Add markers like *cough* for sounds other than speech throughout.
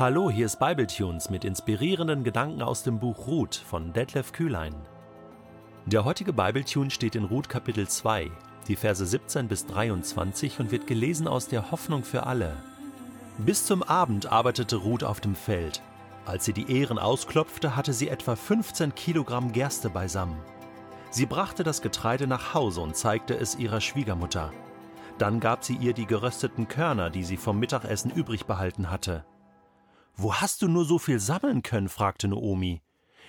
Hallo, hier ist Bibletunes mit inspirierenden Gedanken aus dem Buch Ruth von Detlef Kühlein. Der heutige Bibletune steht in Ruth Kapitel 2, die Verse 17 bis 23 und wird gelesen aus der Hoffnung für alle. Bis zum Abend arbeitete Ruth auf dem Feld. Als sie die Ähren ausklopfte, hatte sie etwa 15 Kilogramm Gerste beisammen. Sie brachte das Getreide nach Hause und zeigte es ihrer Schwiegermutter. Dann gab sie ihr die gerösteten Körner, die sie vom Mittagessen übrig behalten hatte. Wo hast du nur so viel sammeln können? fragte Naomi.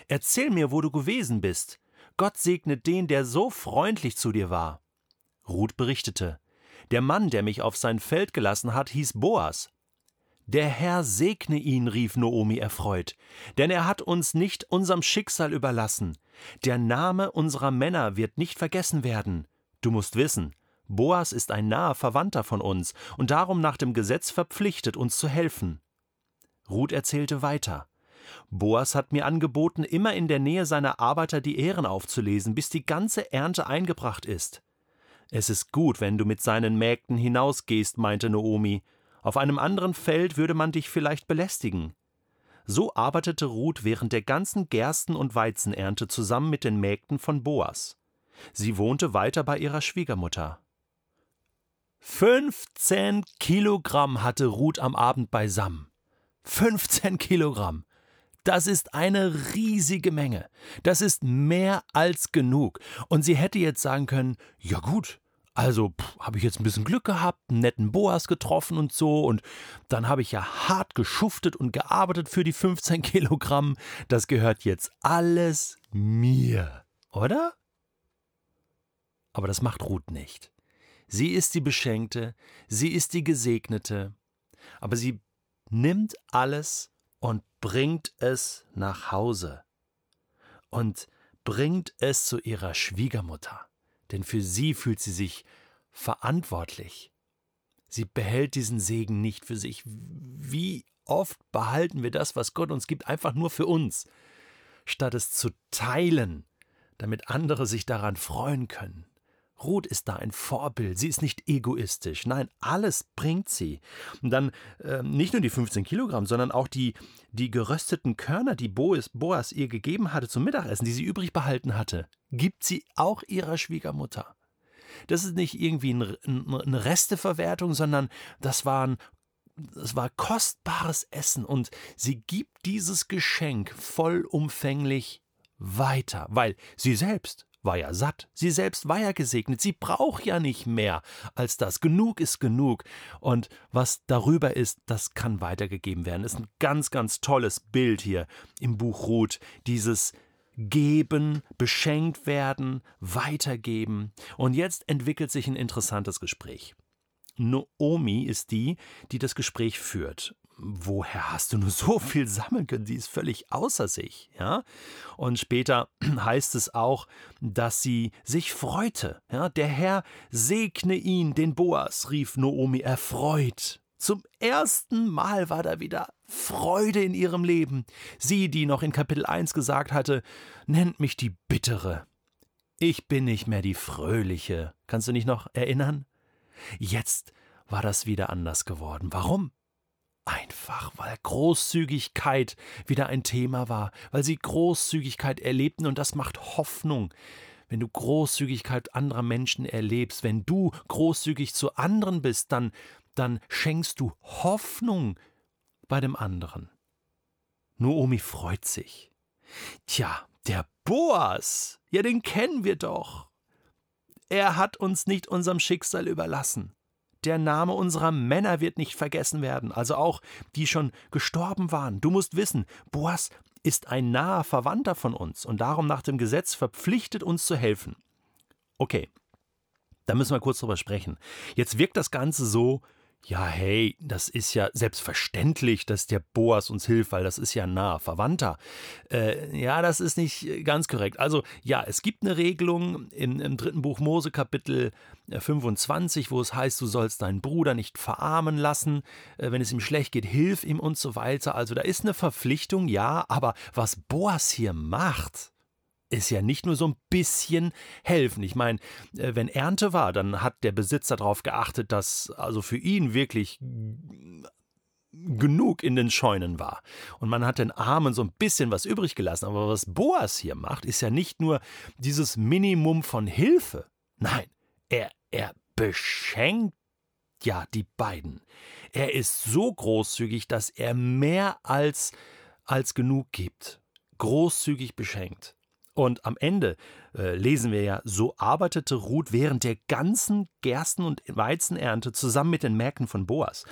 Erzähl mir, wo du gewesen bist. Gott segne den, der so freundlich zu dir war. Ruth berichtete. Der Mann, der mich auf sein Feld gelassen hat, hieß Boas. Der Herr segne ihn, rief Naomi erfreut, denn er hat uns nicht unserem Schicksal überlassen. Der Name unserer Männer wird nicht vergessen werden. Du musst wissen, Boas ist ein naher Verwandter von uns und darum nach dem Gesetz verpflichtet, uns zu helfen. Ruth erzählte weiter. Boas hat mir angeboten, immer in der Nähe seiner Arbeiter die Ähren aufzulesen, bis die ganze Ernte eingebracht ist. Es ist gut, wenn du mit seinen Mägden hinausgehst, meinte Naomi. Auf einem anderen Feld würde man dich vielleicht belästigen. So arbeitete Ruth während der ganzen Gersten- und Weizenernte zusammen mit den Mägden von Boas. Sie wohnte weiter bei ihrer Schwiegermutter. 15 Kilogramm hatte Ruth am Abend beisammen. 15 Kilogramm. Das ist eine riesige Menge. Das ist mehr als genug. Und sie hätte jetzt sagen können, ja gut, also habe ich jetzt ein bisschen Glück gehabt, einen netten Boas getroffen und so. Und dann habe ich ja hart geschuftet und gearbeitet für die 15 Kilogramm. Das gehört jetzt alles mir, oder? Aber das macht Ruth nicht. Sie ist die Beschenkte, sie ist die Gesegnete, aber sie nimmt alles und bringt es nach Hause und bringt es zu ihrer Schwiegermutter, denn für sie fühlt sie sich verantwortlich. Sie behält diesen Segen nicht für sich. Wie oft behalten wir das, was Gott uns gibt, einfach nur für uns, statt es zu teilen, damit andere sich daran freuen können. Ruth ist da ein Vorbild. Sie ist nicht egoistisch. Nein, alles bringt sie. Und dann äh, nicht nur die 15 Kilogramm, sondern auch die, die gerösteten Körner, die Boas, Boas ihr gegeben hatte zum Mittagessen, die sie übrig behalten hatte, gibt sie auch ihrer Schwiegermutter. Das ist nicht irgendwie ein, eine Resteverwertung, sondern das war ein es war kostbares Essen und sie gibt dieses Geschenk vollumfänglich weiter, weil sie selbst war ja satt, sie selbst war ja gesegnet, sie braucht ja nicht mehr als das. Genug ist genug. Und was darüber ist, das kann weitergegeben werden. Das ist ein ganz, ganz tolles Bild hier im Buch Ruth. Dieses Geben, beschenkt werden, weitergeben. Und jetzt entwickelt sich ein interessantes Gespräch. Noomi ist die, die das Gespräch führt woher hast du nur *laughs* so viel sammeln können? Sie ist völlig außer sich, ja. Und später *clears throat* heißt es auch, dass sie sich freute, ja. Der Herr segne ihn, den Boas, rief Noomi erfreut. Zum ersten Mal war da wieder Freude in ihrem Leben. Sie, die noch in Kapitel 1 gesagt hatte, nennt mich die Bittere. Ich bin nicht mehr die Fröhliche. Kannst du dich noch erinnern? Jetzt war das wieder anders geworden. Warum? Einfach, weil Großzügigkeit wieder ein Thema war, weil sie Großzügigkeit erlebten und das macht Hoffnung. Wenn du Großzügigkeit anderer Menschen erlebst, wenn du großzügig zu anderen bist, dann, dann schenkst du Hoffnung bei dem anderen. Noomi freut sich. Tja, der Boas, ja, den kennen wir doch. Er hat uns nicht unserem Schicksal überlassen der Name unserer Männer wird nicht vergessen werden, also auch die schon gestorben waren. Du musst wissen, Boas ist ein naher Verwandter von uns und darum nach dem Gesetz verpflichtet, uns zu helfen. Okay, da müssen wir kurz drüber sprechen. Jetzt wirkt das Ganze so, ja, hey, das ist ja selbstverständlich, dass der Boas uns hilft, weil das ist ja naher Verwandter. Äh, ja, das ist nicht ganz korrekt. Also, ja, es gibt eine Regelung im, im dritten Buch Mose, Kapitel 25, äh, wo es heißt, du sollst deinen Bruder nicht verarmen lassen, äh, wenn es ihm schlecht geht, hilf ihm und so weiter. Also, da ist eine Verpflichtung, ja, aber was Boas hier macht, ist ja nicht nur so ein bisschen helfen. Ich meine, äh, wenn Ernte war, dann hat der Besitzer darauf geachtet, dass also für ihn wirklich genug in den Scheunen war. Und man hat den Armen so ein bisschen was übrig gelassen. Aber was Boas hier macht, ist ja nicht nur dieses Minimum von Hilfe. Nein, er, er beschenkt ja die beiden. Er ist so großzügig, dass er mehr als, als genug gibt. Großzügig beschenkt. Und am Ende äh, lesen wir ja, so arbeitete Ruth während der ganzen Gersten- und Weizenernte zusammen mit den Mägden von Boas.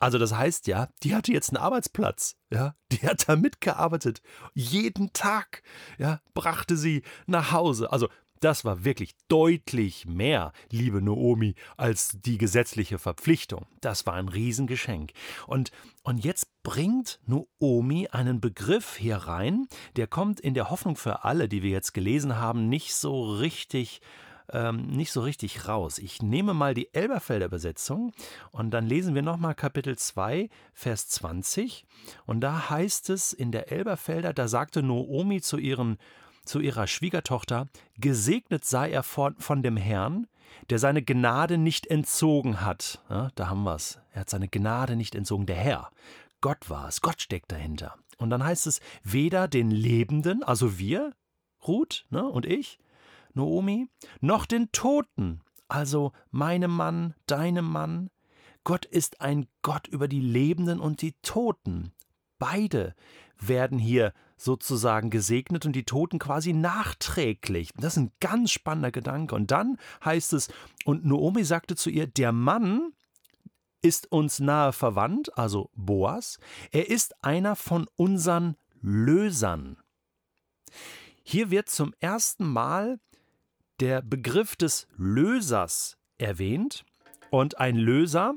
Also das heißt ja, die hatte jetzt einen Arbeitsplatz, ja, die hat da mitgearbeitet. Jeden Tag, ja, brachte sie nach Hause. Also das war wirklich deutlich mehr, liebe Naomi, als die gesetzliche Verpflichtung. Das war ein Riesengeschenk. Und, und jetzt bringt Naomi einen Begriff hier rein, der kommt in der Hoffnung für alle, die wir jetzt gelesen haben, nicht so richtig ähm, nicht so richtig raus. Ich nehme mal die Elberfelder Übersetzung und dann lesen wir nochmal Kapitel 2, Vers 20. Und da heißt es in der Elberfelder, da sagte Naomi zu ihren zu ihrer Schwiegertochter, Gesegnet sei er von, von dem Herrn, der seine Gnade nicht entzogen hat. Ja, da haben wir es. Er hat seine Gnade nicht entzogen. Der Herr. Gott war es. Gott steckt dahinter. Und dann heißt es, weder den Lebenden, also wir, Ruth ne, und ich, Naomi, noch den Toten, also meinem Mann, deinem Mann. Gott ist ein Gott über die Lebenden und die Toten. Beide werden hier sozusagen gesegnet und die Toten quasi nachträglich. Das ist ein ganz spannender Gedanke. Und dann heißt es, und Naomi sagte zu ihr, der Mann ist uns nahe verwandt, also Boas, er ist einer von unseren Lösern. Hier wird zum ersten Mal der Begriff des Lösers erwähnt. Und ein Löser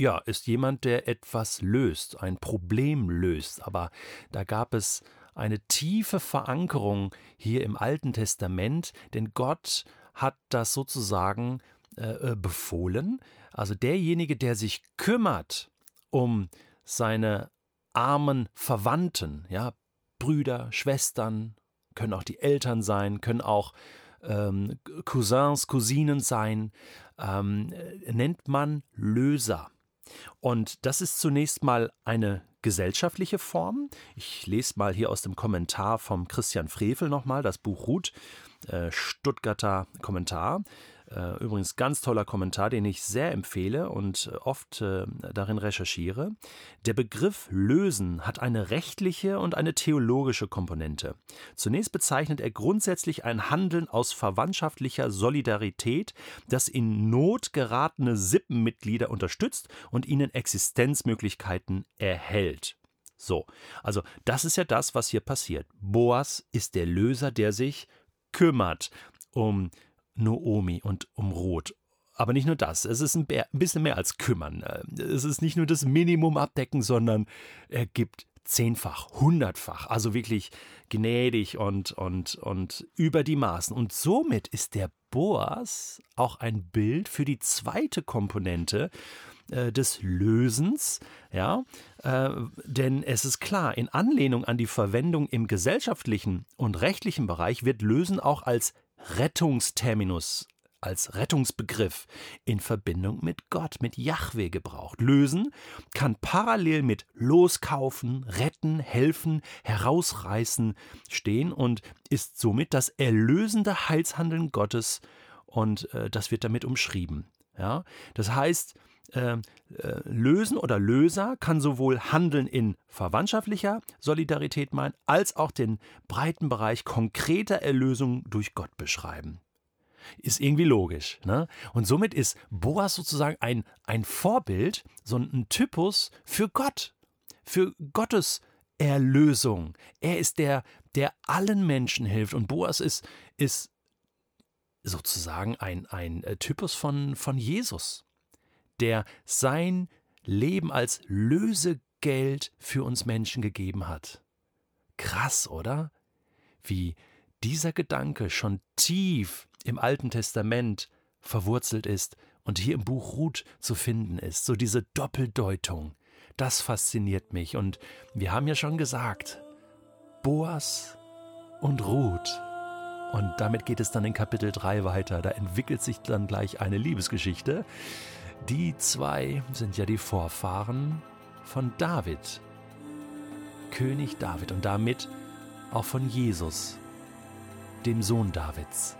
ja, ist jemand, der etwas löst, ein Problem löst. Aber da gab es eine tiefe Verankerung hier im Alten Testament, denn Gott hat das sozusagen äh, äh, befohlen. Also derjenige, der sich kümmert um seine armen Verwandten, ja, Brüder, Schwestern, können auch die Eltern sein, können auch ähm, Cousins, Cousinen sein, ähm, äh, nennt man Löser. Und das ist zunächst mal eine gesellschaftliche Form. Ich lese mal hier aus dem Kommentar vom Christian Frevel nochmal das Buch Ruth, äh, Stuttgarter Kommentar. Äh, übrigens ganz toller Kommentar, den ich sehr empfehle und äh, oft äh, darin recherchiere. Der Begriff lösen hat eine rechtliche und eine theologische Komponente. Zunächst bezeichnet er grundsätzlich ein Handeln aus verwandtschaftlicher Solidarität, das in Not geratene Sippenmitglieder unterstützt und ihnen Existenzmöglichkeiten erhält. So, also das ist ja das, was hier passiert. Boas ist der Löser, der sich kümmert um Noomi und um Ruth. Aber nicht nur das, es ist ein bisschen mehr als kümmern. Es ist nicht nur das Minimum abdecken, sondern er gibt zehnfach, hundertfach, also wirklich gnädig und, und, und über die Maßen. Und somit ist der Boas auch ein Bild für die zweite Komponente äh, des Lösens, ja, äh, denn es ist klar, in Anlehnung an die Verwendung im gesellschaftlichen und rechtlichen Bereich wird Lösen auch als Rettungsterminus als Rettungsbegriff in Verbindung mit Gott, mit Yahweh gebraucht. Lösen kann parallel mit loskaufen, retten, helfen, herausreißen stehen und ist somit das erlösende Heilshandeln Gottes und äh, das wird damit umschrieben. Ja? Das heißt, äh, äh, lösen oder Löser kann sowohl Handeln in verwandtschaftlicher Solidarität meinen, als auch den breiten Bereich konkreter Erlösung durch Gott beschreiben. Ist irgendwie logisch. Ne? Und somit ist Boas sozusagen ein, ein Vorbild, so ein Typus für Gott, für Gottes Erlösung. Er ist der, der allen Menschen hilft. Und Boas ist, ist sozusagen ein, ein äh, Typus von, von Jesus der sein Leben als Lösegeld für uns Menschen gegeben hat. Krass, oder? Wie dieser Gedanke schon tief im Alten Testament verwurzelt ist und hier im Buch Ruth zu finden ist. So diese Doppeldeutung. Das fasziniert mich. Und wir haben ja schon gesagt, Boas und Ruth. Und damit geht es dann in Kapitel 3 weiter. Da entwickelt sich dann gleich eine Liebesgeschichte Die zwei sind ja die Vorfahren von David, König David und damit auch von Jesus, dem Sohn Davids.